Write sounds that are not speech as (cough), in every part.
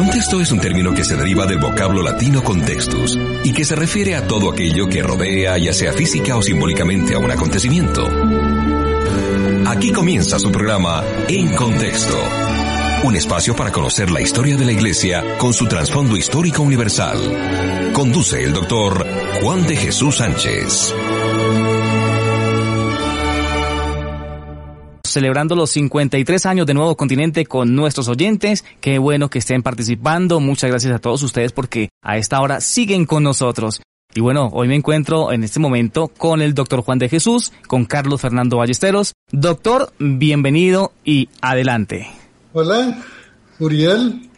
Contexto es un término que se deriva del vocablo latino contextus y que se refiere a todo aquello que rodea, ya sea física o simbólicamente, a un acontecimiento. Aquí comienza su programa En Contexto, un espacio para conocer la historia de la Iglesia con su trasfondo histórico universal. Conduce el doctor Juan de Jesús Sánchez. Celebrando los 53 años de Nuevo Continente con nuestros oyentes. Qué bueno que estén participando. Muchas gracias a todos ustedes porque a esta hora siguen con nosotros. Y bueno, hoy me encuentro en este momento con el doctor Juan de Jesús, con Carlos Fernando Ballesteros. Doctor, bienvenido y adelante. Hola, Uriel,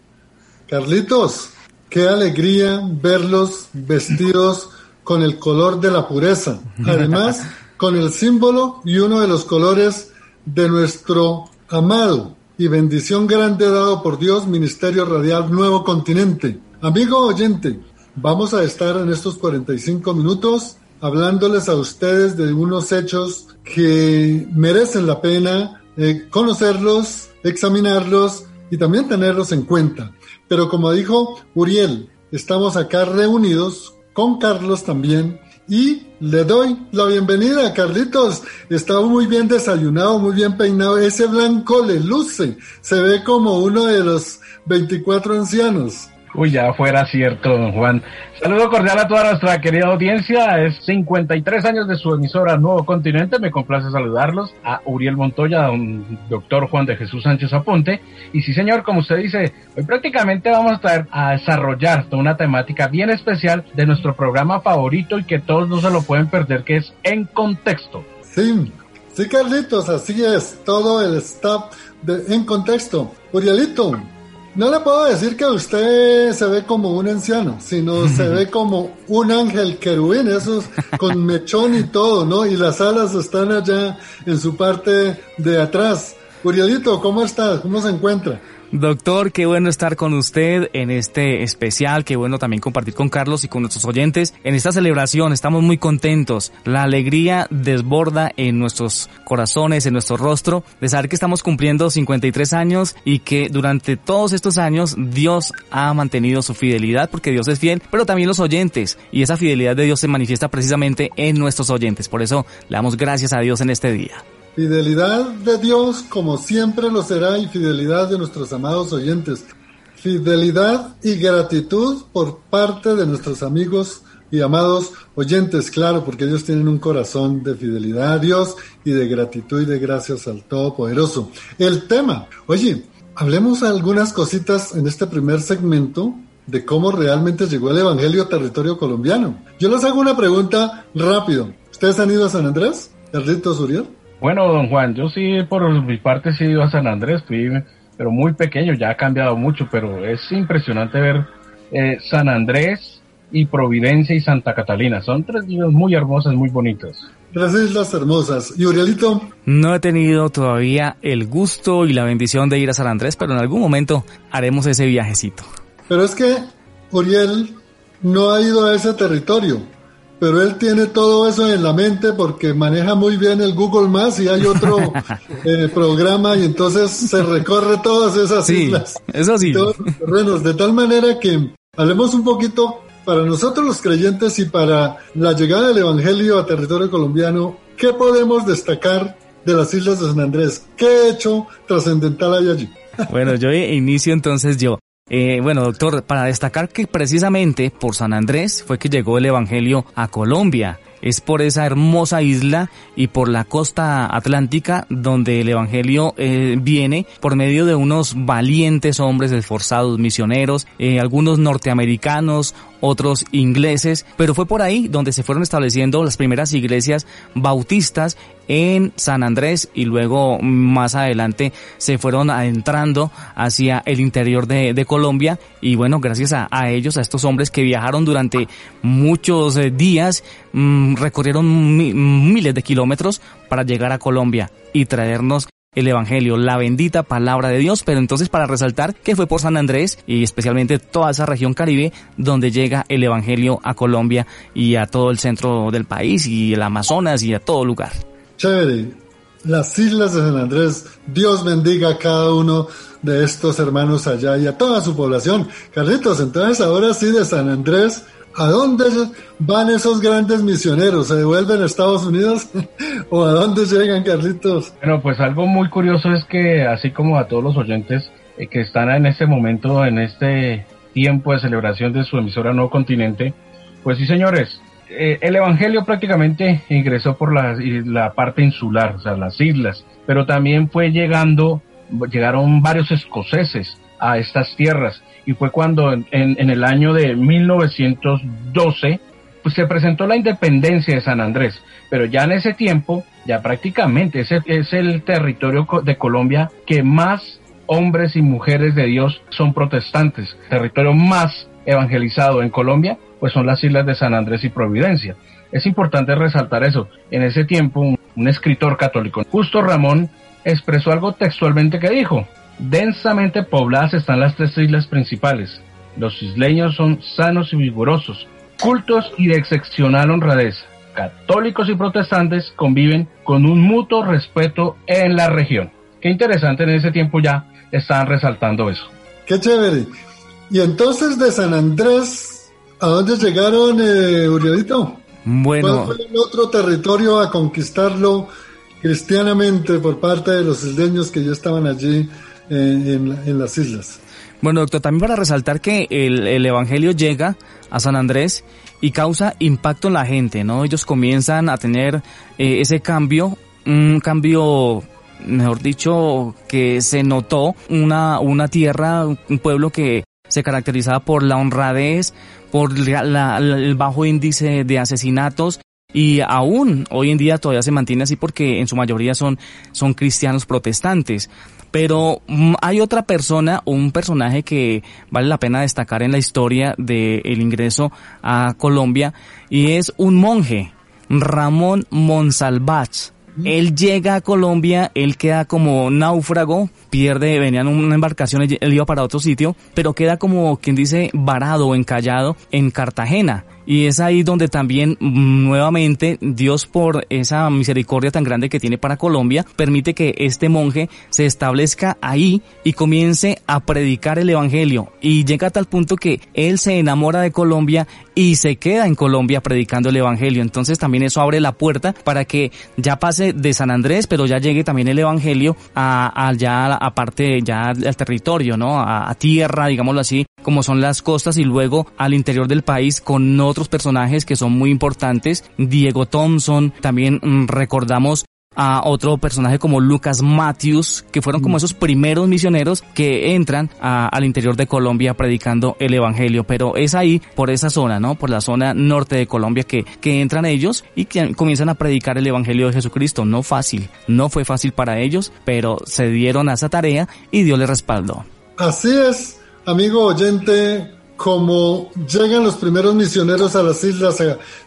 Carlitos, qué alegría verlos vestidos con el color de la pureza. (laughs) Además, con el símbolo y uno de los colores de nuestro amado y bendición grande dado por Dios, Ministerio Radial Nuevo Continente. Amigo oyente, vamos a estar en estos 45 minutos hablándoles a ustedes de unos hechos que merecen la pena eh, conocerlos, examinarlos y también tenerlos en cuenta. Pero como dijo Uriel, estamos acá reunidos con Carlos también y le doy la bienvenida Carlitos. Está muy bien desayunado, muy bien peinado. Ese blanco le luce. Se ve como uno de los 24 ancianos. Uy, ya fuera cierto, don Juan. Saludo cordial a toda nuestra querida audiencia. Es 53 años de su emisora Nuevo Continente. Me complace saludarlos a Uriel Montoya, a un doctor Juan de Jesús Sánchez Aponte. Y sí, señor, como usted dice, hoy prácticamente vamos a estar a desarrollar una temática bien especial de nuestro programa favorito y que todos no se lo pueden perder, que es En Contexto. Sí, sí, Carlitos, así es. Todo el staff de En Contexto. Urielito, no le puedo decir que usted se ve como un anciano, sino se ve (laughs) como un ángel querubín, esos con (laughs) mechón y todo, ¿no? Y las alas están allá en su parte de atrás. Urielito, ¿cómo está? ¿Cómo se encuentra? Doctor, qué bueno estar con usted en este especial, qué bueno también compartir con Carlos y con nuestros oyentes en esta celebración. Estamos muy contentos. La alegría desborda en nuestros corazones, en nuestro rostro, de saber que estamos cumpliendo 53 años y que durante todos estos años Dios ha mantenido su fidelidad, porque Dios es fiel, pero también los oyentes. Y esa fidelidad de Dios se manifiesta precisamente en nuestros oyentes. Por eso le damos gracias a Dios en este día. Fidelidad de Dios como siempre lo será y fidelidad de nuestros amados oyentes. Fidelidad y gratitud por parte de nuestros amigos y amados oyentes, claro, porque ellos tienen un corazón de fidelidad a Dios y de gratitud y de gracias al Todopoderoso. El tema, oye, hablemos algunas cositas en este primer segmento de cómo realmente llegó el Evangelio a territorio colombiano. Yo les hago una pregunta rápido. ¿Ustedes han ido a San Andrés? Carlitos Uriel. Bueno, don Juan, yo sí, por mi parte, sí he ido a San Andrés, fui, pero muy pequeño, ya ha cambiado mucho, pero es impresionante ver eh, San Andrés y Providencia y Santa Catalina. Son tres islas muy hermosas, muy bonitas. Tres islas hermosas. ¿Y Urielito? No he tenido todavía el gusto y la bendición de ir a San Andrés, pero en algún momento haremos ese viajecito. Pero es que Uriel no ha ido a ese territorio pero él tiene todo eso en la mente porque maneja muy bien el Google Maps y hay otro (laughs) eh, programa y entonces se recorre todas esas islas. Eso sí. de tal manera que hablemos un poquito para nosotros los creyentes y para la llegada del Evangelio a territorio colombiano, ¿qué podemos destacar de las islas de San Andrés? ¿Qué hecho trascendental hay allí? Bueno, yo inicio entonces yo. Eh, bueno, doctor, para destacar que precisamente por San Andrés fue que llegó el Evangelio a Colombia. Es por esa hermosa isla y por la costa atlántica donde el Evangelio eh, viene por medio de unos valientes hombres esforzados, misioneros, eh, algunos norteamericanos, otros ingleses, pero fue por ahí donde se fueron estableciendo las primeras iglesias bautistas en San Andrés y luego más adelante se fueron adentrando hacia el interior de, Colombia. Y bueno, gracias a, ellos, a estos hombres que viajaron durante muchos eh, días, mm, recorrieron miles de kilómetros para llegar a Colombia y traernos el Evangelio, la bendita palabra de Dios, pero entonces para resaltar que fue por San Andrés y especialmente toda esa región caribe donde llega el Evangelio a Colombia y a todo el centro del país y el Amazonas y a todo lugar. Chévere, las islas de San Andrés, Dios bendiga a cada uno de estos hermanos allá y a toda su población. Carlitos, entonces ahora sí de San Andrés, ¿a dónde van esos grandes misioneros? ¿Se devuelven a Estados Unidos (laughs) o a dónde llegan, Carlitos? Bueno, pues algo muy curioso es que así como a todos los oyentes eh, que están en este momento, en este tiempo de celebración de su emisora Nuevo Continente, pues sí, señores, eh, el Evangelio prácticamente ingresó por la, parte insular, o sea, las islas, pero también fue llegando, llegaron varios escoceses a estas tierras y fue cuando en, el año de 1912 pues se presentó la independencia de San Andrés, pero ya en ese tiempo, ya prácticamente ese es el territorio de Colombia que más hombres y mujeres de Dios son protestantes, territorio más evangelizado en Colombia pues son las islas de San Andrés y Providencia. Es importante resaltar eso. En ese tiempo, un, escritor católico, Justo Ramón, expresó algo textualmente que dijo, densamente pobladas están las tres islas principales. Los isleños son sanos y vigorosos, cultos y de excepcional honradez. Católicos y protestantes conviven con un mutuo respeto en la región. Qué interesante en ese tiempo ya estaban resaltando eso. Qué chévere. Y entonces de San Andrés ¿A dónde llegaron, eh, Urielito? Bueno. ¿Cuál fue el otro territorio a conquistarlo cristianamente por parte de los isleños que ya estaban allí eh, en, las islas? Bueno, doctor, también para resaltar que el, Evangelio llega a San Andrés y causa impacto en la gente, ¿no? Ellos comienzan a tener eh, ese cambio, un cambio mejor dicho, que se notó una, una tierra, un pueblo que se caracterizaba por la honradez, por el bajo índice de asesinatos y aún hoy en día todavía se mantiene así porque en su mayoría son, son cristianos protestantes. Pero mm, hay otra persona, un personaje que vale la pena destacar en la historia del ingreso a Colombia y es un monje, Ramón Monsalvach. Él llega a Colombia, él queda como náufrago, pierde, venía en una embarcación, él iba para otro sitio, pero queda como quien dice varado o encallado en Cartagena. Y es ahí donde también mm, nuevamente Dios por esa misericordia tan grande que tiene para Colombia permite que este monje se establezca ahí y comience a predicar el Evangelio. Y llega a tal punto que él se enamora de Colombia y se queda en Colombia predicando el Evangelio. Entonces también eso abre la puerta para que ya pase de San Andrés, pero ya llegue también el Evangelio a, allá aparte ya al territorio, ¿no? A, a tierra, digámoslo así, como son las costas y luego al interior del país con otros personajes que son muy importantes. Diego Thompson, también mm, recordamos a otro personaje como Lucas Matthews, que fueron como mm. esos primeros misioneros que entran al interior de Colombia predicando el Evangelio. Pero es ahí, por esa zona, ¿no? Por la zona norte de Colombia que, que entran ellos y que comienzan a predicar el Evangelio de Jesucristo. No fácil, no fue fácil para ellos, pero se dieron a esa tarea y Dios les respaldó. Así es, amigo oyente, como llegan los primeros misioneros a las islas,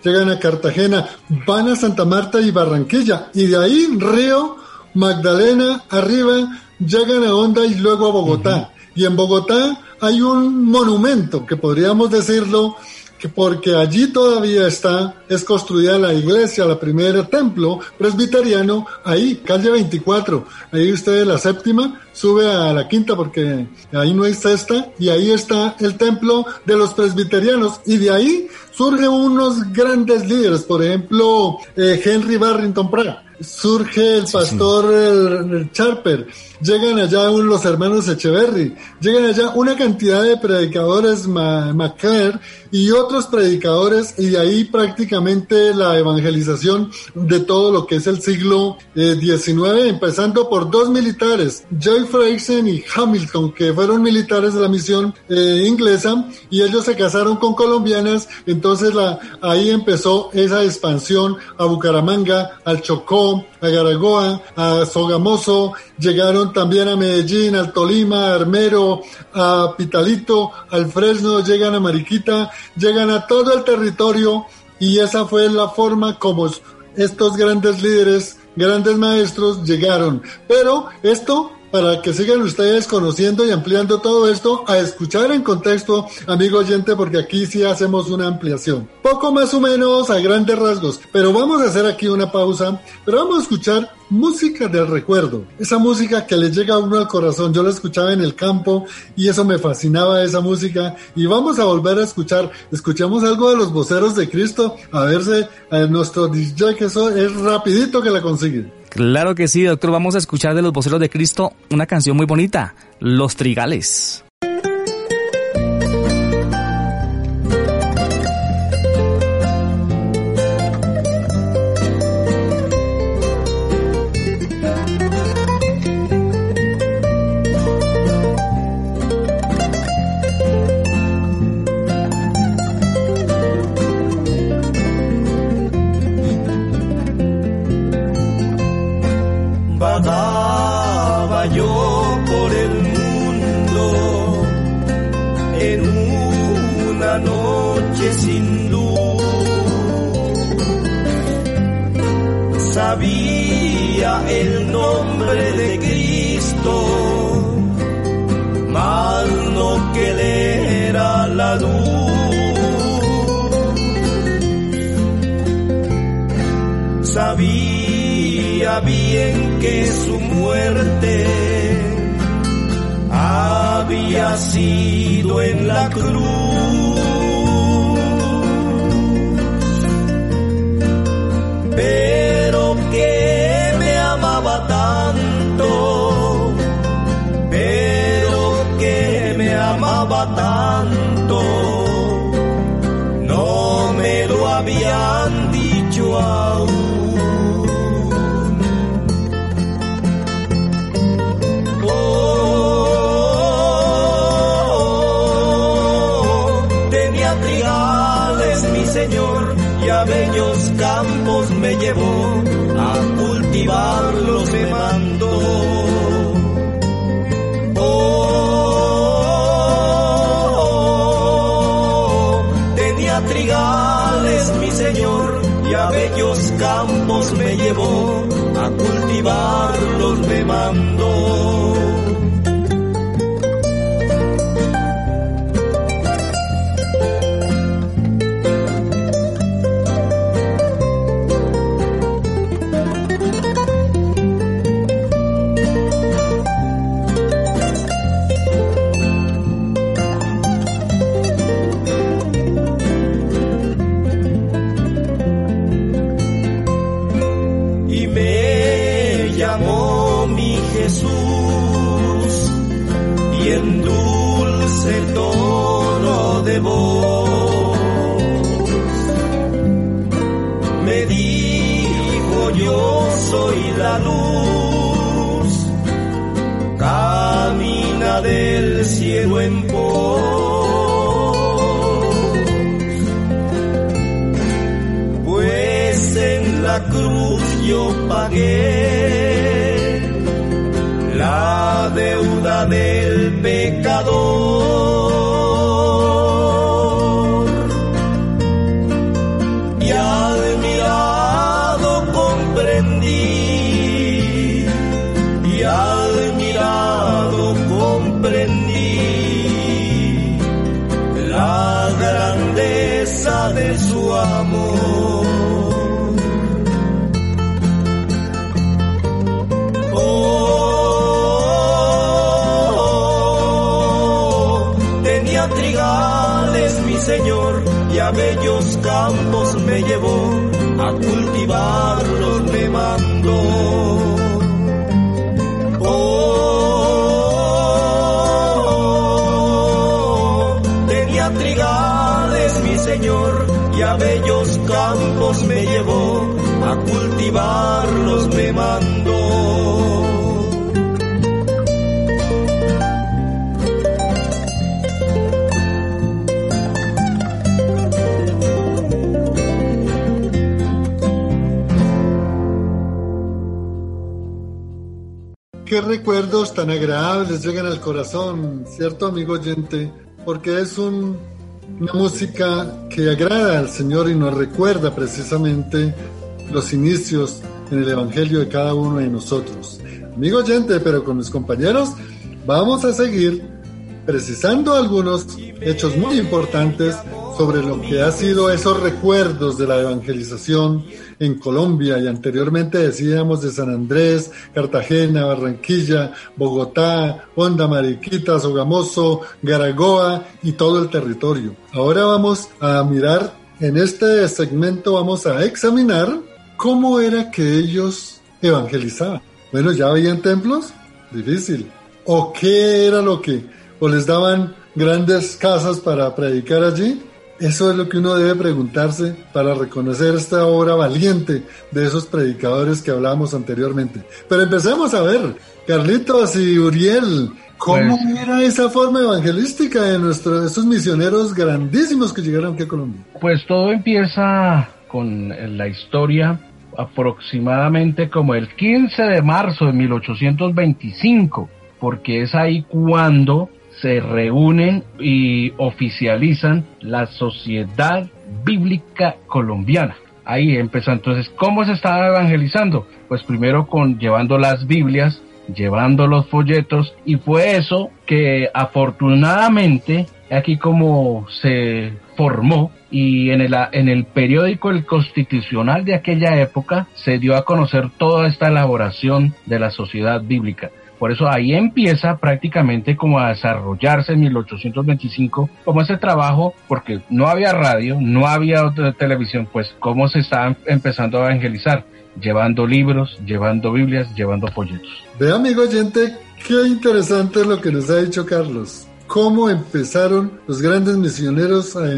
llegan a Cartagena, van a Santa Marta y Barranquilla, y de ahí Río, Magdalena, arriba, llegan a Honda y luego a Bogotá. Y en Bogotá hay un monumento, que podríamos decirlo, porque allí todavía está, es construida la iglesia, la primera templo presbiteriano, ahí, calle 24, ahí usted la séptima, sube a la quinta porque ahí no hay cesta, y ahí está el templo de los presbiterianos, y de ahí surgen unos grandes líderes, por ejemplo, eh, Henry Barrington Pratt, surge el pastor El, Charper, llegan allá los hermanos Echeverry, llegan allá una cantidad de predicadores McClare y otros predicadores y de ahí prácticamente la evangelización de todo lo que es el siglo XIX, eh, empezando por dos militares, Joy Fraser y Hamilton, que fueron militares de la misión eh, inglesa y ellos se casaron con colombianas, entonces la, ahí empezó esa expansión a Bucaramanga, al Chocó, a Garagoa, a Sogamoso, llegaron también a Medellín, al Tolima, a Armero, a Pitalito, al Fresno, llegan a Mariquita, llegan a todo el territorio y esa fue la forma como estos grandes líderes, grandes maestros llegaron. Pero esto para que sigan ustedes conociendo y ampliando todo esto, a escuchar en contexto, amigo oyente, porque aquí sí hacemos una ampliación. Poco más o menos a grandes rasgos, pero vamos a hacer aquí una pausa, pero vamos a escuchar música del recuerdo, esa música que le llega a uno al corazón. Yo la escuchaba en el campo y eso me fascinaba esa música y vamos a volver a escuchar, escuchamos algo de los voceros de Cristo, a verse a nuestro DJ que es rapidito que la consigue. Claro que sí, doctor. Vamos a escuchar de los voceros de Cristo una canción muy bonita, Los Trigales. Bien que su muerte había sido en la cruz. Pero que me amaba tanto, pero que me amaba tanto, no me lo habían dicho aún. A cultivarlos me mandó. Tan agradables llegan al corazón, ¿cierto, amigo oyente? Porque es una música que agrada al Señor y nos recuerda precisamente los inicios en el Evangelio de cada uno de nosotros. amigo oyente, pero con mis compañeros vamos a seguir precisando algunos hechos muy importantes sobre lo que ha sido esos recuerdos de la evangelización en Colombia y anteriormente decíamos de San Andrés, Cartagena, Barranquilla, Bogotá, Honda, Mariquita, Sogamoso, Garagoa y todo el territorio. Ahora vamos a mirar, en este segmento vamos a examinar cómo era que ellos evangelizaban. Bueno, ¿ya habían templos? Difícil. ¿O qué era lo que? ¿O les daban grandes casas para predicar allí? Eso es lo que uno debe preguntarse para reconocer esta obra valiente de esos predicadores que hablábamos anteriormente. Pero empecemos a ver, Carlitos y Uriel, ¿cómo Pues- era esa forma evangelística de nuestros, esos misioneros grandísimos que llegaron aquí a Colombia? Pues todo empieza con la historia aproximadamente como el 15 de marzo de 1825, porque es ahí cuando se reúnen y oficializan la Sociedad Bíblica Colombiana. Ahí empezó. Entonces, ¿cómo se estaba evangelizando? Pues primero con llevando las Biblias, llevando los folletos, y fue eso que afortunadamente aquí como se formó y en el, en el periódico El Constitucional de aquella época se dio a conocer toda esta elaboración de la sociedad bíblica. Por eso ahí empieza prácticamente como a desarrollarse en 1825 como ese trabajo, porque no había radio, no había otra televisión, pues cómo se estaba empezando a evangelizar, llevando libros, llevando Biblias, llevando folletos. Ve, amigo oyente, qué interesante es lo que nos ha dicho Carlos. ¿Cómo empezaron los grandes misioneros a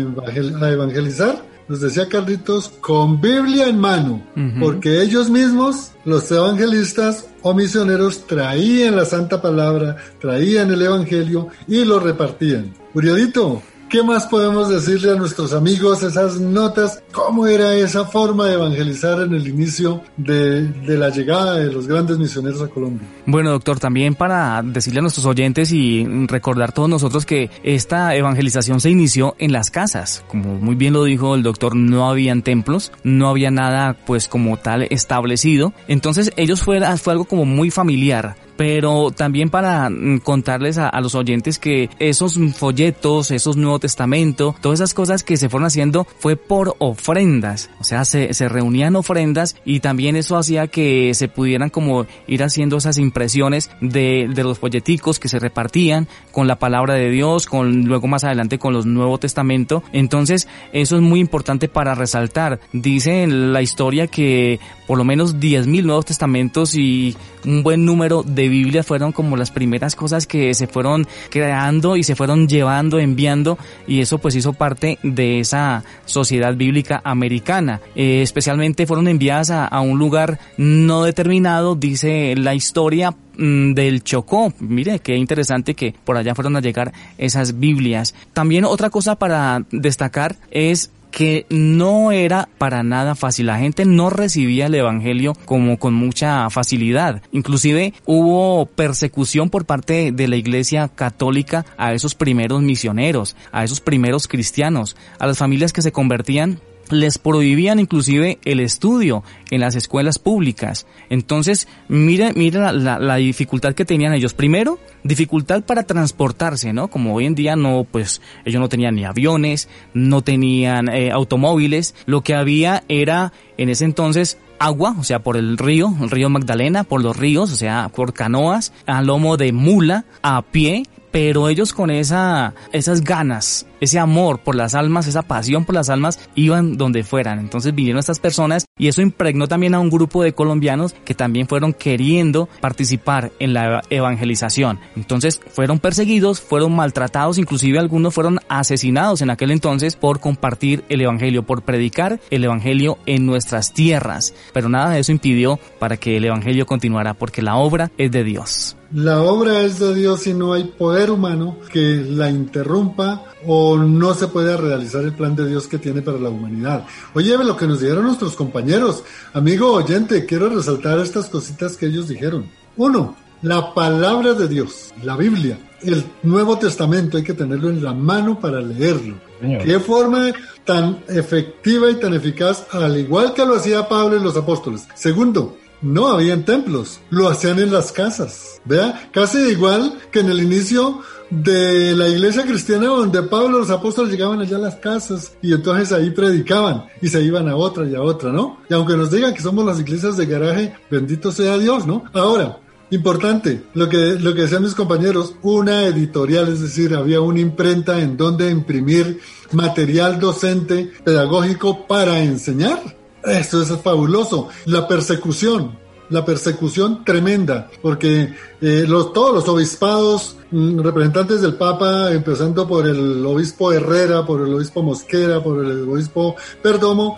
evangelizar? Nos decía Carlitos, con Biblia en mano, porque ellos mismos, los evangelistas o misioneros, traían la santa palabra, traían el evangelio y lo repartían. Urielito, ¿qué más podemos decirle a nuestros amigos esas notas? ¿Cómo era esa forma de evangelizar en el inicio de, la llegada de los grandes misioneros a Colombia? Bueno, doctor, también para decirle a nuestros oyentes y recordar todos nosotros que esta evangelización se inició en las casas. Como muy bien lo dijo el doctor, no habían templos, no había nada pues como tal establecido. Entonces ellos fue, fue algo como muy familiar pero también para mm, contarles a, los oyentes que esos folletos, esos Nuevo Testamento, todas esas cosas que se fueron haciendo fue por ofrendas, o sea, se, se reunían ofrendas y también eso hacía que se pudieran como ir haciendo esas impresiones de, de los folleticos que se repartían con la palabra de Dios, con luego más adelante con los Nuevo Testamento. Entonces, eso es muy importante para resaltar. Dice en la historia que por lo menos 10.000 Nuevos Testamentos y un buen número de Biblias fueron como las primeras cosas que se fueron creando y se fueron llevando, enviando y eso pues hizo parte de esa sociedad bíblica americana. Eh, especialmente fueron enviadas a, a un lugar no determinado, dice la historia mm, del Chocó. Mire, qué interesante que por allá fueron a llegar esas Biblias. También otra cosa para destacar es que no era para nada fácil. La gente no recibía el evangelio como con mucha facilidad. Inclusive hubo persecución por parte de la iglesia católica a esos primeros misioneros, a esos primeros cristianos, a las familias que se convertían les prohibían inclusive el estudio en las escuelas públicas. Entonces, mire, la, la, la, dificultad que tenían ellos. Primero, dificultad para transportarse, ¿no? Como hoy en día no, pues ellos no tenían ni aviones, no tenían eh, automóviles. Lo que había era en ese entonces agua, o sea, por el río, el río Magdalena, por los ríos, o sea, por canoas, a lomo de mula, a pie, pero ellos con esa, esas ganas, ese amor por las almas, esa pasión por las almas, iban donde fueran. Entonces vinieron estas personas y eso impregnó también a un grupo de colombianos que también fueron queriendo participar en la evangelización. Entonces fueron perseguidos, fueron maltratados, inclusive algunos fueron asesinados en aquel entonces por compartir el evangelio, por predicar el evangelio en nuestras tierras. Pero nada de eso impidió para que el evangelio continuara, porque la obra es de Dios. La obra es de Dios y no hay poder humano que la interrumpa o no se pueda realizar el plan de Dios que tiene para la humanidad. Oye, lo que nos dijeron nuestros compañeros. Amigo oyente, quiero resaltar estas cositas que ellos dijeron. Uno, la palabra de Dios, la Biblia, el Nuevo Testamento, hay que tenerlo en la mano para leerlo. Señor. Qué forma tan efectiva y tan eficaz, al igual que lo hacía Pablo y los apóstoles. Segundo, no habían templos, lo hacían en las casas. Vea, casi igual que en el inicio de la iglesia cristiana donde Pablo los apóstoles llegaban allá a las casas y entonces ahí predicaban y se iban a otra y a otra, ¿no? Y aunque nos digan que somos las iglesias de garaje, bendito sea Dios, ¿no? Ahora, Importante, lo que, lo que decían mis compañeros, una editorial, es decir, había una imprenta en donde imprimir material docente pedagógico para enseñar. Esto es fabuloso. La persecución, la persecución tremenda, porque eh, todos los obispados, mm, representantes del Papa, empezando por el obispo Herrera, por el obispo Mosquera, por el obispo Perdomo,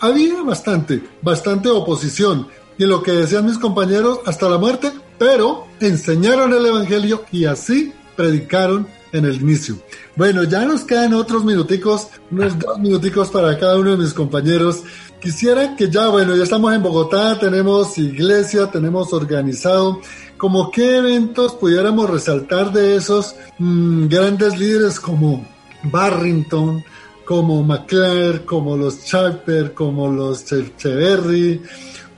había bastante, bastante oposición. Y lo que decían mis compañeros, hasta la muerte, pero enseñaron el Evangelio y así predicaron en el inicio. Bueno, ya nos quedan otros minuticos, unos dos minuticos para cada uno de mis compañeros. Quisiera que ya, bueno, ya estamos en Bogotá, tenemos iglesia, tenemos organizado. Como qué eventos pudiéramos resaltar de esos mm, grandes líderes como Barrington, como McClare, como los Charper, como los Cheverry,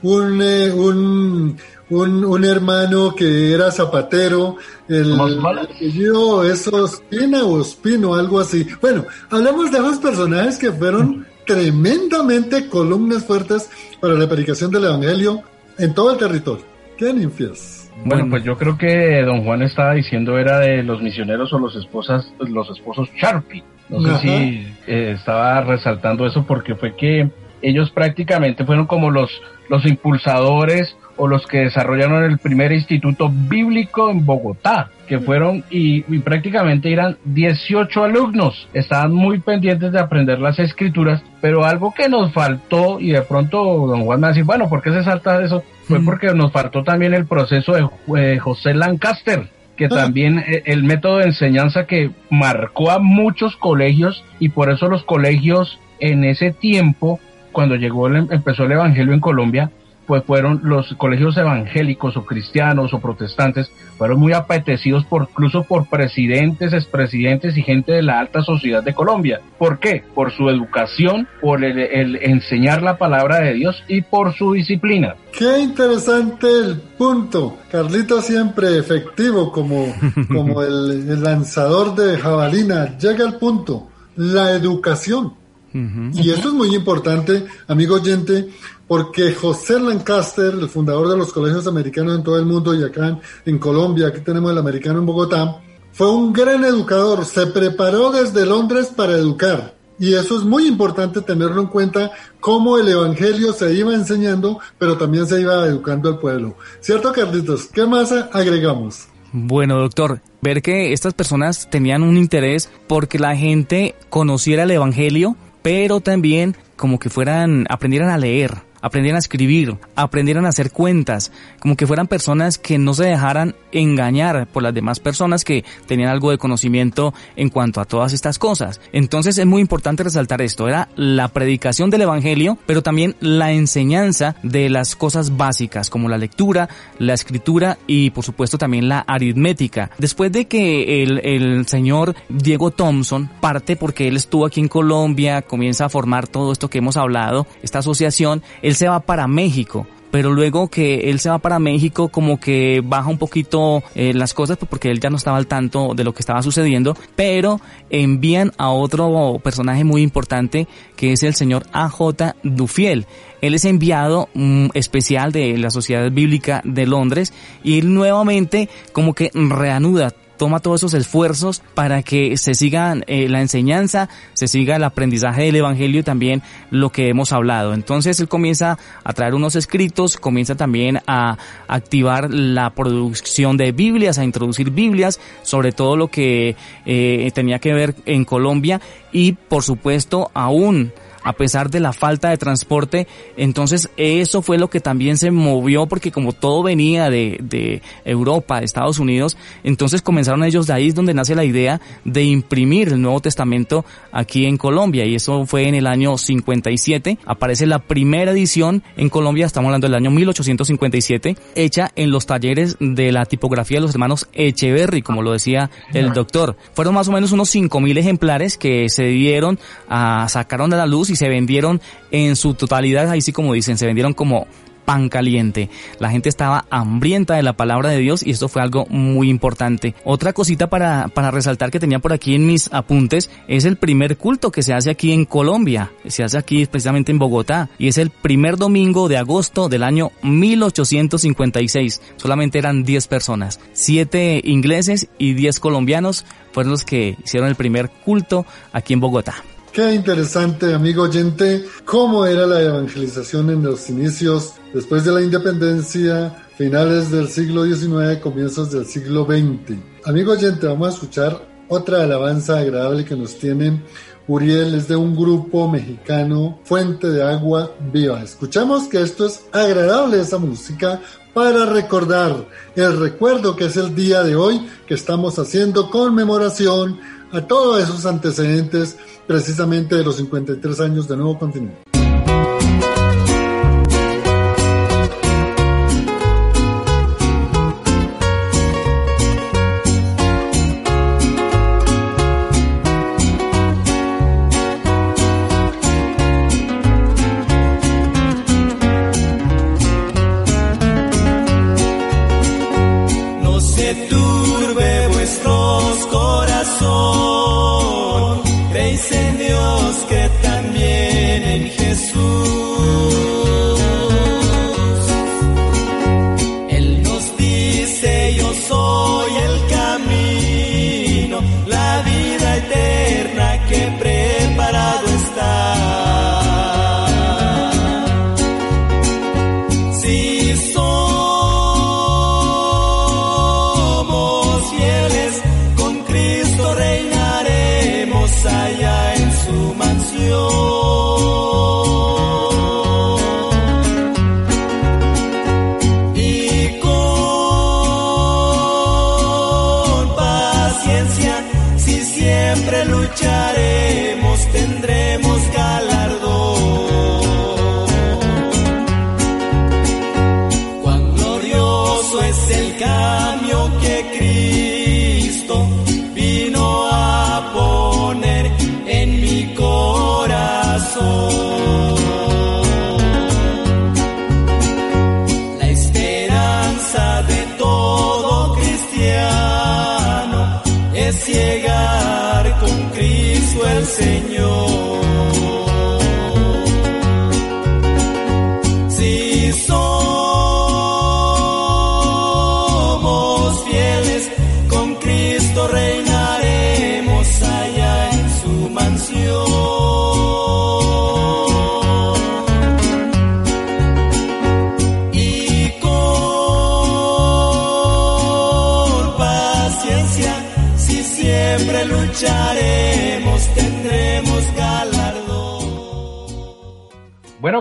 un, eh, un, un, un, hermano que era zapatero, el apellido es Ospina o Ospino, algo así. Bueno, hablamos de esos personajes que fueron tremendamente columnas fuertes para la predicación del Evangelio en todo el territorio. ¿Qué infies? Bueno, pues yo creo que don Juan estaba diciendo era de los misioneros o los esposas, los esposos Sharpie. No sé si eh, estaba resaltando eso porque fue que ellos prácticamente fueron como los, los impulsadores o los que desarrollaron el primer instituto bíblico en Bogotá, que fueron y, prácticamente eran 18 alumnos. Estaban muy pendientes de aprender las escrituras, pero algo que nos faltó, y de pronto don Juan me va a decir, bueno, ¿por qué se salta eso? Fue porque nos faltó también el proceso de eh, José Lancaster, que ah. también eh, el método de enseñanza que marcó a muchos colegios y por eso los colegios en ese tiempo, cuando llegó empezó el Evangelio en Colombia, pues fueron los colegios evangélicos o cristianos o protestantes, fueron muy apetecidos por, incluso por presidentes, expresidentes y gente de la alta sociedad de Colombia. ¿Por qué? Por su educación, por el, enseñar la palabra de Dios y por su disciplina. Qué interesante el punto. Carlito siempre efectivo como, (laughs) como el, el lanzador de jabalina. Llega al punto. La educación. Y esto es muy importante, amigo oyente, porque José Lancaster, el fundador de los colegios americanos en todo el mundo y acá en, Colombia, aquí tenemos el americano en Bogotá, fue un gran educador, se preparó desde Londres para educar. Y eso es muy importante tenerlo en cuenta, cómo el Evangelio se iba enseñando, pero también se iba educando al pueblo. ¿Cierto, Carlitos? ¿Qué más agregamos? Bueno, doctor, ver que estas personas tenían un interés porque la gente conociera el Evangelio, pero también como que fueran, aprendieran a leer aprendieran a escribir, aprendieran a hacer cuentas, como que fueran personas que no se dejaran engañar por las demás personas que tenían algo de conocimiento en cuanto a todas estas cosas. Entonces es muy importante resaltar esto, era la predicación del Evangelio, pero también la enseñanza de las cosas básicas como la lectura, la escritura y por supuesto también la aritmética. Después de que el, el señor Diego Thompson parte porque él estuvo aquí en Colombia, comienza a formar todo esto que hemos hablado, esta asociación, él se va para México pero luego que él se va para México como que baja un poquito eh, las cosas pues, porque él ya no estaba al tanto de lo que estaba sucediendo, pero envían a otro personaje muy importante que es el señor AJ Dufiel. Él es enviado mm, especial de la Sociedad Bíblica de Londres y él nuevamente como que reanuda toma todos esos esfuerzos para que se siga eh, la enseñanza, se siga el aprendizaje del Evangelio y también lo que hemos hablado. Entonces él comienza a traer unos escritos, comienza también a activar la producción de Biblias, a introducir Biblias, sobre todo lo que eh, tenía que ver en Colombia y por supuesto aún a pesar de la falta de transporte. Entonces eso fue lo que también se movió porque como todo venía de, de Europa, de Estados Unidos, entonces comenzaron ellos de ahí es donde nace la idea de imprimir el Nuevo Testamento aquí en Colombia y eso fue en el año 57. Aparece la primera edición en Colombia, estamos hablando del año 1857, hecha en los talleres de la tipografía de los hermanos Echeverry, como lo decía el doctor. Fueron más o menos unos 5.000 ejemplares que se dieron, a, sacaron a la luz y se vendieron en su totalidad, ahí sí como dicen, se vendieron como pan caliente. La gente estaba hambrienta de la palabra de Dios y esto fue algo muy importante. Otra cosita para, para resaltar que tenía por aquí en mis apuntes es el primer culto que se hace aquí en Colombia. Se hace aquí precisamente en Bogotá y es el primer domingo de agosto del año 1856. Solamente eran 10 personas, 7 ingleses y 10 colombianos fueron los que hicieron el primer culto aquí en Bogotá. Qué interesante, amigo oyente, cómo era la evangelización en los inicios, después de la independencia, finales del siglo XIX, comienzos del siglo XX. Amigo oyente, vamos a escuchar otra alabanza agradable que nos tienen. Uriel es de un grupo mexicano, Fuente de Agua Viva. Escuchamos que esto es agradable, esa música, para recordar el recuerdo que es el día de hoy, que estamos haciendo conmemoración a todos esos antecedentes precisamente de los 53 años de Nuevo Continente.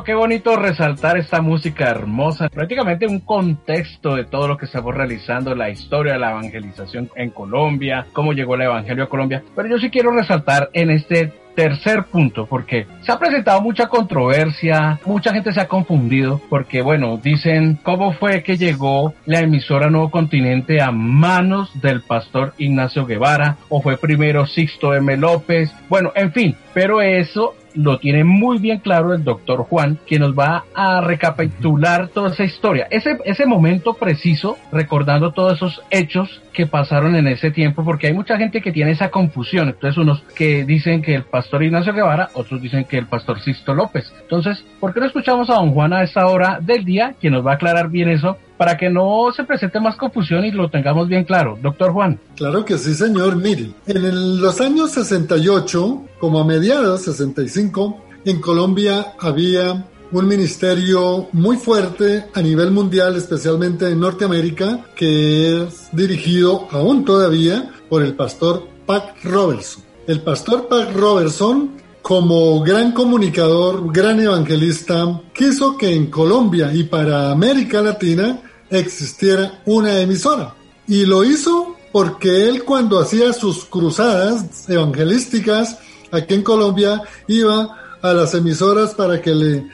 Qué bonito resaltar esta música hermosa, prácticamente un contexto de todo lo que estamos realizando, la historia de la evangelización en Colombia, cómo llegó el Evangelio a Colombia. Pero yo sí quiero resaltar en este tercer punto, porque se ha presentado mucha controversia, mucha gente se ha confundido, porque bueno, dicen cómo fue que llegó la emisora Nuevo Continente a manos del pastor Ignacio Guevara, o fue primero Sixto M. López, bueno, en fin, pero eso lo tiene muy bien claro el doctor Juan, que nos va a recapitular toda esa historia, ese, ese momento preciso, recordando todos esos hechos que pasaron en ese tiempo, porque hay mucha gente que tiene esa confusión. Entonces, unos que dicen que el pastor Ignacio Guevara, otros dicen que el pastor Sisto López. Entonces, ¿por qué no escuchamos a don Juan a esta hora del día, que nos va a aclarar bien eso, para que no se presente más confusión y lo tengamos bien claro? Doctor Juan. Claro que sí, señor. Mire, en los años 68, como a mediados 65, en Colombia había un ministerio muy fuerte a nivel mundial, especialmente en Norteamérica, que es dirigido aún todavía por el pastor Pat Robertson. El pastor Pat Robertson, como gran comunicador, gran evangelista, quiso que en Colombia y para América Latina existiera una emisora. Y lo hizo porque él cuando hacía sus cruzadas evangelísticas aquí en Colombia iba a las emisoras para que le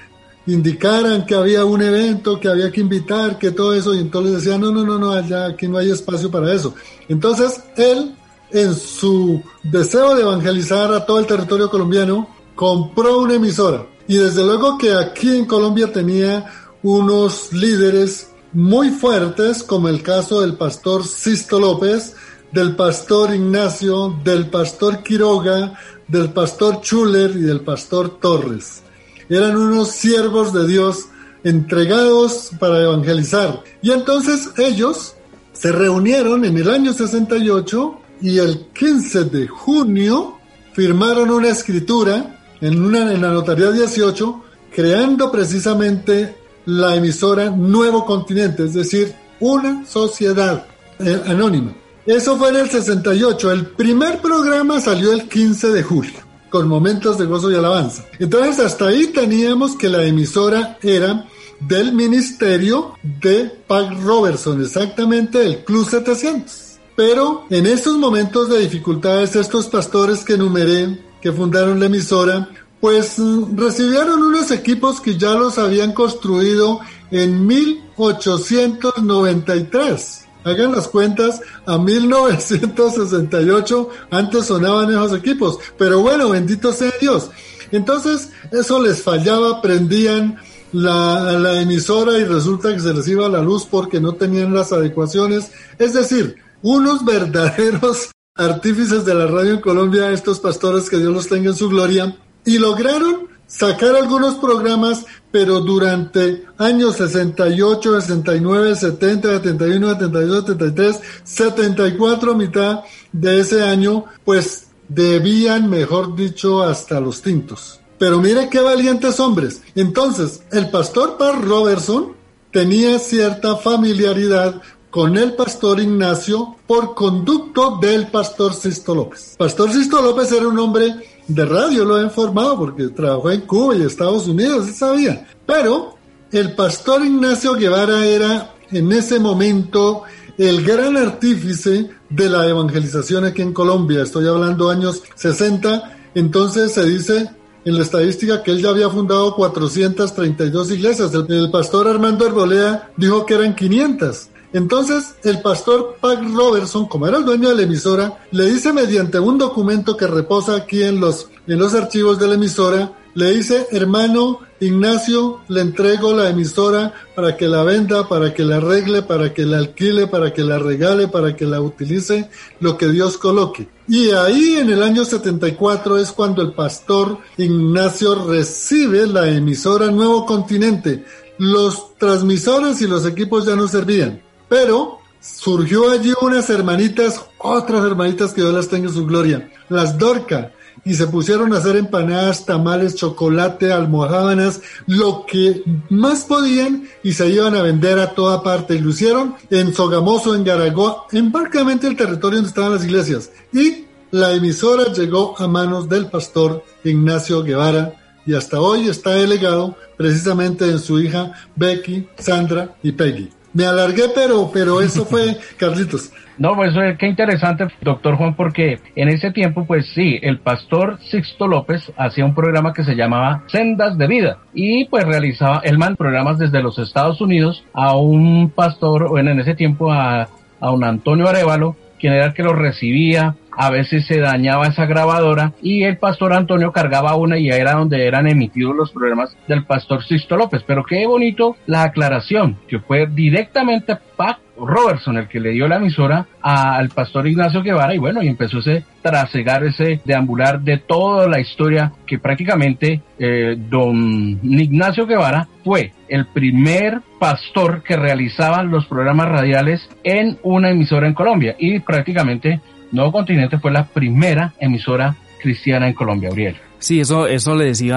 indicaran que había un evento, que había que invitar, que todo eso, y entonces decía, no, no, no, no, allá aquí no hay espacio para eso. Entonces, él, en su deseo de evangelizar a todo el territorio colombiano, compró una emisora. Y desde luego que aquí en Colombia tenía unos líderes muy fuertes, como el caso del pastor Sisto López, del pastor Ignacio, del pastor Quiroga, del pastor Chuler y del pastor Torres. Eran unos siervos de Dios entregados para evangelizar. Y entonces ellos se reunieron en el año 68 y el 15 de junio firmaron una escritura en, una, en la notaría 18 creando precisamente la emisora Nuevo Continente, es decir, una sociedad eh, anónima. Eso fue en el 68. El primer programa salió el 15 de julio, con momentos de gozo y alabanza. Entonces, hasta ahí teníamos que la emisora era del ministerio de Pac Robertson, exactamente el Club 700. Pero en estos momentos de dificultades, estos pastores que enumeré, que fundaron la emisora, pues mm, recibieron unos equipos que ya los habían construido en 1893. Hagan las cuentas, a 1968 antes sonaban esos equipos, pero bueno, bendito sea Dios. Entonces, eso les fallaba, prendían la, la emisora y resulta que se les iba la luz porque no tenían las adecuaciones. Es decir, unos (laughs) verdaderos artífices de la radio en Colombia, estos pastores que Dios los tenga en su gloria, y lograron sacar algunos programas, pero durante años 68, 69, 70, 71, 72, 73, 74, mitad de ese año, pues debían, mejor dicho, hasta los tintos. Pero mire qué valientes hombres. Entonces, el pastor Par Robertson tenía cierta familiaridad con el pastor Ignacio por conducto del pastor Sisto López. Pastor Sisto López era un hombre de radio, lo he informado porque trabajó en Cuba y Estados Unidos, se sabía. Pero el pastor Ignacio Guevara era en ese momento el gran artífice de la evangelización aquí en Colombia. Estoy hablando años 60. Entonces se dice en la estadística que él ya había fundado 432 iglesias. El, el pastor Armando Arbolea dijo que eran 500. Entonces, el pastor Pac Robertson, como era el dueño de la emisora, le dice mediante un documento que reposa aquí en los, en los archivos de la emisora, le dice, hermano Ignacio, le entrego la emisora para que la venda, para que la arregle, para que la alquile, para que la regale, para que la utilice, lo que Dios coloque. Y ahí en el año 74 es cuando el pastor Ignacio recibe la emisora Nuevo Continente. Los transmisores y los equipos ya no servían. Pero surgió allí unas hermanitas, otras hermanitas que Dios las tenga en su gloria, las Dorca, y se pusieron a hacer empanadas, tamales, chocolate, almohábanas, lo que más podían y se iban a vender a toda parte. Y lo hicieron en Sogamoso, en Garagoa, en prácticamente el territorio donde estaban las iglesias. Y la emisora llegó a manos del pastor Ignacio Guevara y hasta hoy está delegado precisamente en su hija Becky, Sandra y Peggy. Me alargué, pero, pero eso fue, (laughs) Carlitos. No, pues eh, qué interesante, doctor Juan, porque en ese tiempo, pues sí, el pastor Sixto López hacía un programa que se llamaba Sendas de Vida y pues realizaba, el man programas desde los Estados Unidos a un pastor, bueno, en ese tiempo a, a un Antonio Arevalo, quien era el que lo recibía, a veces se dañaba esa grabadora y el pastor Antonio cargaba una y era donde eran emitidos los programas del pastor Sisto López. Pero qué bonito la aclaración, que fue directamente Pac Robertson el que le dio la emisora al pastor Ignacio Guevara y bueno, y empezó ese trasegar, ese deambular de toda la historia que prácticamente eh, don Ignacio Guevara fue el primer pastor que realizaba los programas radiales en una emisora en Colombia y prácticamente Nuevo Continente fue la primera emisora cristiana en Colombia, Uriel. Sí, eso, eso le decía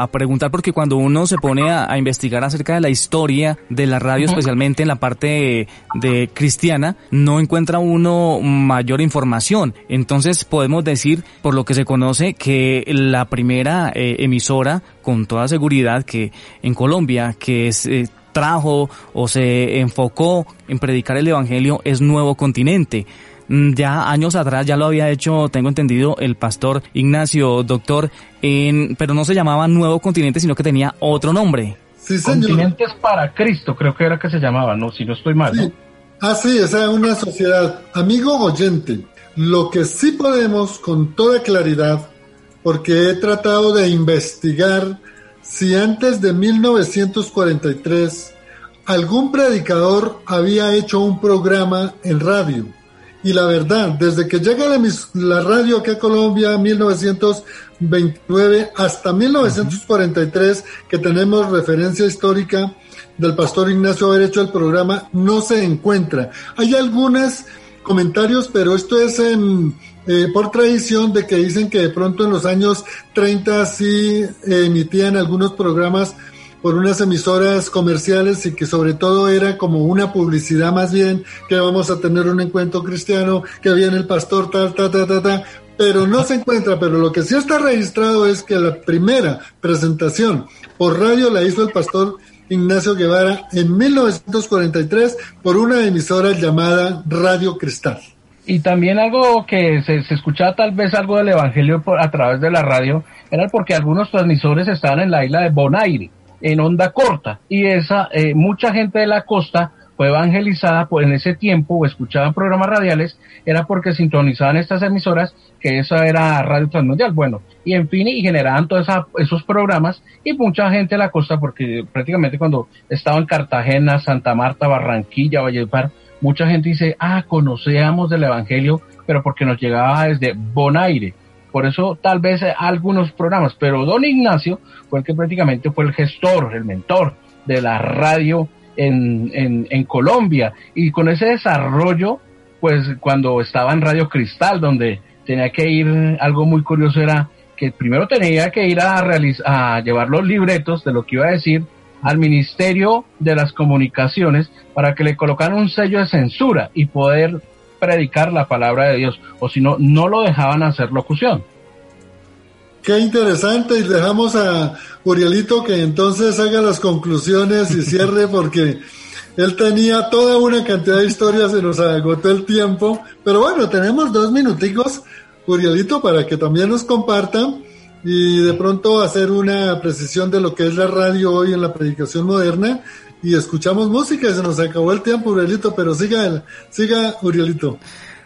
a, preguntar porque cuando uno se pone a, investigar acerca de la historia de la radio, especialmente en la parte de, cristiana, no encuentra uno mayor información. Entonces podemos decir, por lo que se conoce, que la primera eh, emisora, con toda seguridad, que en Colombia, que es, eh, trajo o se enfocó en predicar el Evangelio es Nuevo Continente. Mm, ya años atrás ya lo había hecho, tengo entendido, el pastor Ignacio, doctor, en, pero no se llamaba Nuevo Continente, sino que tenía otro nombre. Sí, Continentes para Cristo, creo que era que se llamaba, no, si no estoy mal. Sí. Ah, sí, esa es una sociedad. Amigo oyente, lo que sí podemos con toda claridad, porque he tratado de investigar si antes de 1943 algún predicador había hecho un programa en radio. Y la verdad, desde que llega la, la radio aquí a Colombia, 1929 hasta 1943, que tenemos referencia histórica del pastor Ignacio haber hecho el programa, no se encuentra. Hay algunos comentarios, pero esto es en, eh, por tradición de que dicen que de pronto en los años 30 sí emitían algunos programas por unas emisoras comerciales y que sobre todo era como una publicidad más bien, que vamos a tener un encuentro cristiano, que viene el pastor, tal, tal, tal, tal, tal, pero no se encuentra, pero lo que sí está registrado es que la primera presentación por radio la hizo el pastor Ignacio Guevara en 1943 por una emisora llamada Radio Cristal. Y también algo que se, escuchaba tal vez algo del Evangelio a través de la radio, era porque algunos transmisores estaban en la isla de Bonaire en onda corta. Y esa eh, mucha gente de la costa fue evangelizada por en ese tiempo o escuchaban programas radiales era porque sintonizaban estas emisoras que esa era Radio Transmundial. Bueno y en fin y generaban todos esos programas y mucha gente de la costa porque prácticamente cuando estaba en Cartagena Santa Marta Barranquilla Valledupar mucha gente dice ah conocíamos del evangelio pero porque nos llegaba desde Bonaire por eso tal vez algunos programas, pero don Ignacio fue el que prácticamente fue el gestor, el mentor de la radio en, en, Colombia. Y con ese desarrollo, pues cuando estaba en Radio Cristal, donde tenía que ir, algo muy curioso era que primero tenía que ir a, a llevar los libretos de lo que iba a decir al Ministerio de las Comunicaciones para que le colocaran un sello de censura y poder predicar la palabra de Dios, o si no, no lo dejaban hacer locución. Qué interesante, y dejamos a Urielito que entonces haga las conclusiones y cierre (laughs) porque él tenía toda una cantidad de historias, se nos agotó el tiempo, pero bueno, tenemos dos minuticos, Urielito, para que también nos compartan y de pronto hacer una precisión de lo que es la radio hoy en la predicación moderna y escuchamos música. Se nos acabó el tiempo, Urielito, pero siga, siga Urielito.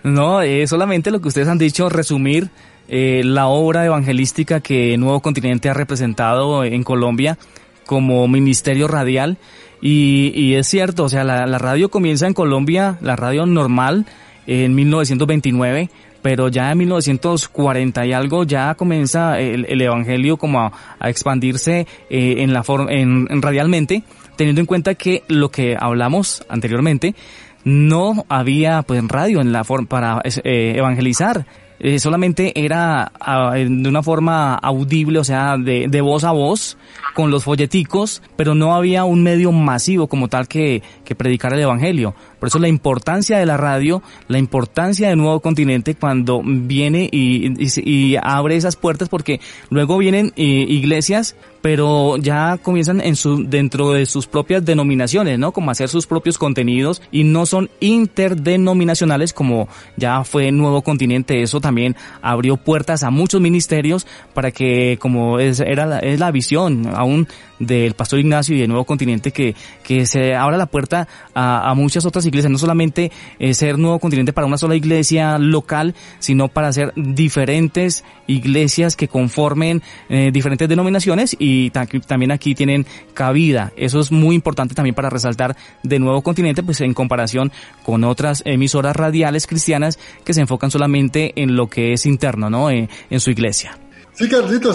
No, eh, solamente lo que ustedes han dicho, resumir eh, la obra evangelística que Nuevo Continente ha representado en Colombia como ministerio radial. Y, y es cierto, o sea, la, la, radio comienza en Colombia, la radio normal, en 1929, pero ya en 1940 y algo ya comienza el, el evangelio como a, expandirse eh, en la forma, en radialmente teniendo en cuenta que lo que hablamos anteriormente, no había pues radio en la forma para eh, evangelizar. Eh, solamente era ah, de una forma audible, o sea, de, de, voz a voz, con los folleticos, pero no había un medio masivo como tal que, que predicara el Evangelio. Por eso la importancia de la radio, la importancia del nuevo continente cuando viene y, y, abre esas puertas, porque luego vienen eh, iglesias pero ya comienzan en su, dentro de sus propias denominaciones, ¿no? Como hacer sus propios contenidos y no son interdenominacionales como ya fue Nuevo Continente. Eso también abrió puertas a muchos ministerios para que, como es, era la, es la visión aún del Pastor Ignacio y del Nuevo Continente, que, que se abra la puerta a, muchas otras iglesias, no solamente eh, ser Nuevo Continente para una sola iglesia local, sino para hacer diferentes iglesias que conformen eh, diferentes denominaciones y también aquí tienen cabida. Eso es muy importante también para resaltar de Nuevo Continente, pues en comparación con otras emisoras radiales cristianas que se enfocan solamente en lo que es interno, ¿no? Eh, en su iglesia.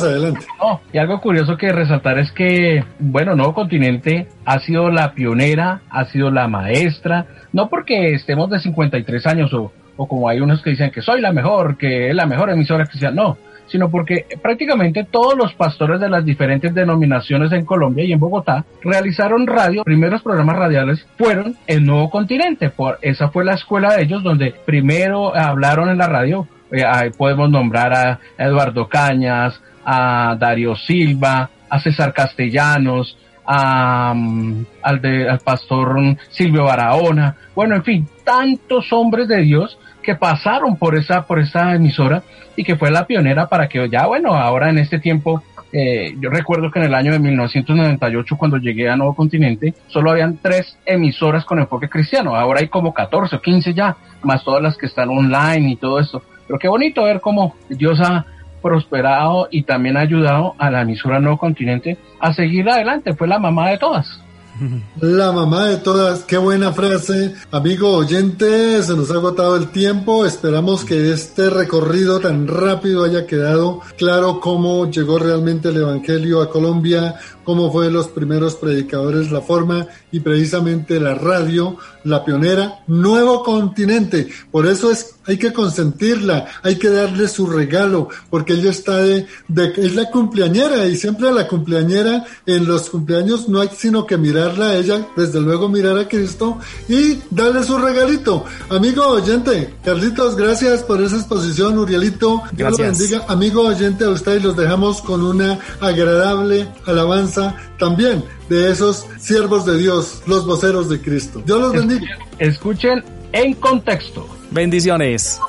Adelante. No, y algo curioso que resaltar es que, bueno, Nuevo Continente ha sido la pionera, ha sido la maestra, no porque estemos de 53 años o, o como hay unos que dicen que soy la mejor, que es la mejor emisora cristiana, no, sino porque prácticamente todos los pastores de las diferentes denominaciones en Colombia y en Bogotá realizaron radio, primeros programas radiales fueron el Nuevo Continente, por esa fue la escuela de ellos donde primero hablaron en la radio eh, podemos nombrar a Eduardo Cañas, a Dario Silva, a César Castellanos, a, mm, al, de, al pastor Silvio Barahona, bueno, en fin, tantos hombres de Dios que pasaron por esa, por esa emisora y que fue la pionera para que ya, bueno, ahora en este tiempo, eh, yo recuerdo que en el año de 1998 cuando llegué a Nuevo Continente, solo habían tres emisoras con enfoque cristiano, ahora hay como 14 o 15 ya, más todas las que están online y todo esto. Pero qué bonito ver cómo Dios ha prosperado y también ha ayudado a la emisora Nuevo Continente a seguir adelante. Fue la mamá de todas. (laughs) La mamá de todas, qué buena frase. Amigo oyente, se nos ha agotado el tiempo. Esperamos que este recorrido tan rápido haya quedado claro cómo llegó realmente el Evangelio a Colombia, cómo fue los primeros predicadores, la forma y precisamente la radio, la pionera, nuevo continente. Por eso es, hay que consentirla, hay que darle su regalo, porque ella está de, de es la cumpleañera y siempre a la cumpleañera en los cumpleaños no hay sino que mirarla a ella, desde luego mirar a Cristo y darle su regalito. Amigo oyente, Carlitos, gracias por esa exposición, Urielito. Dios lo bendiga. Amigo oyente, a usted y los dejamos con una agradable alabanza también de esos siervos de Dios, los voceros de Cristo. Dios los bendiga. Escuchen en contexto. Bendiciones.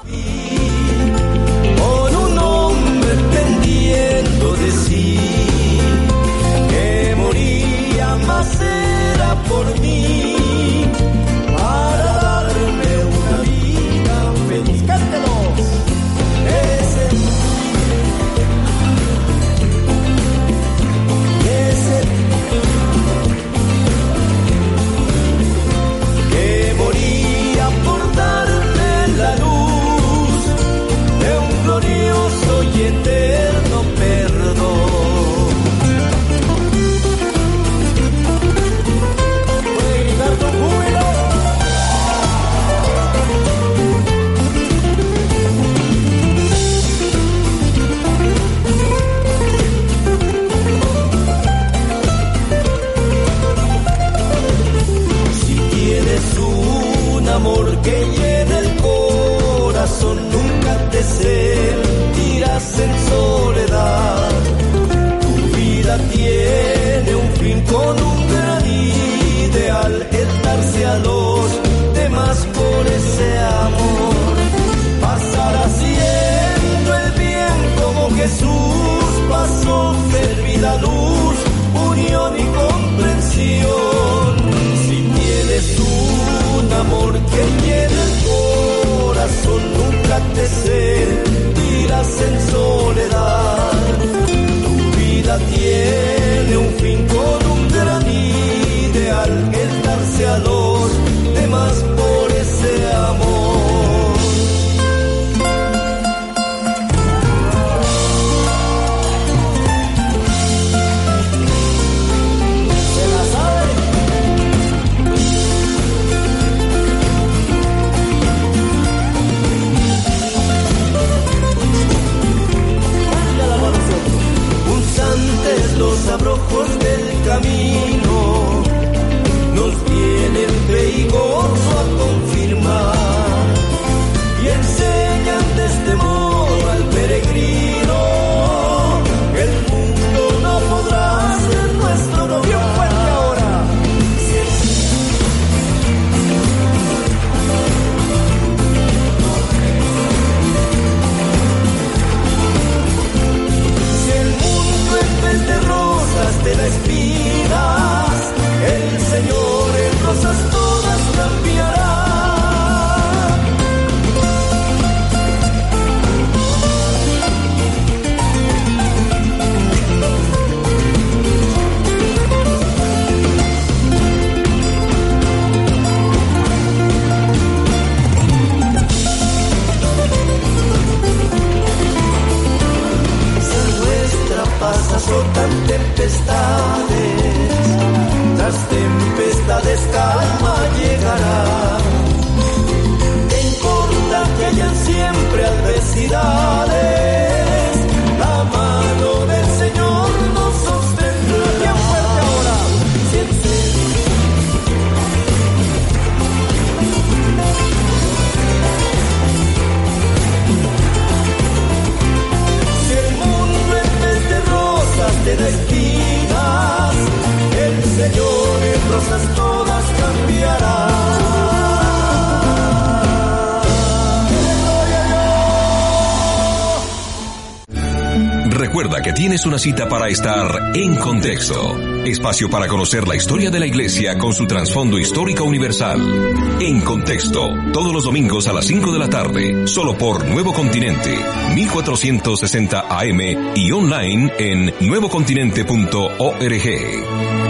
Con un con un gran ideal, el darse a cita para estar en contexto. Espacio para conocer la historia de la iglesia con su trasfondo histórico universal. En contexto, todos los domingos a las 5 de la tarde, solo por Nuevo Continente, 1460 AM y online en nuevocontinente.org.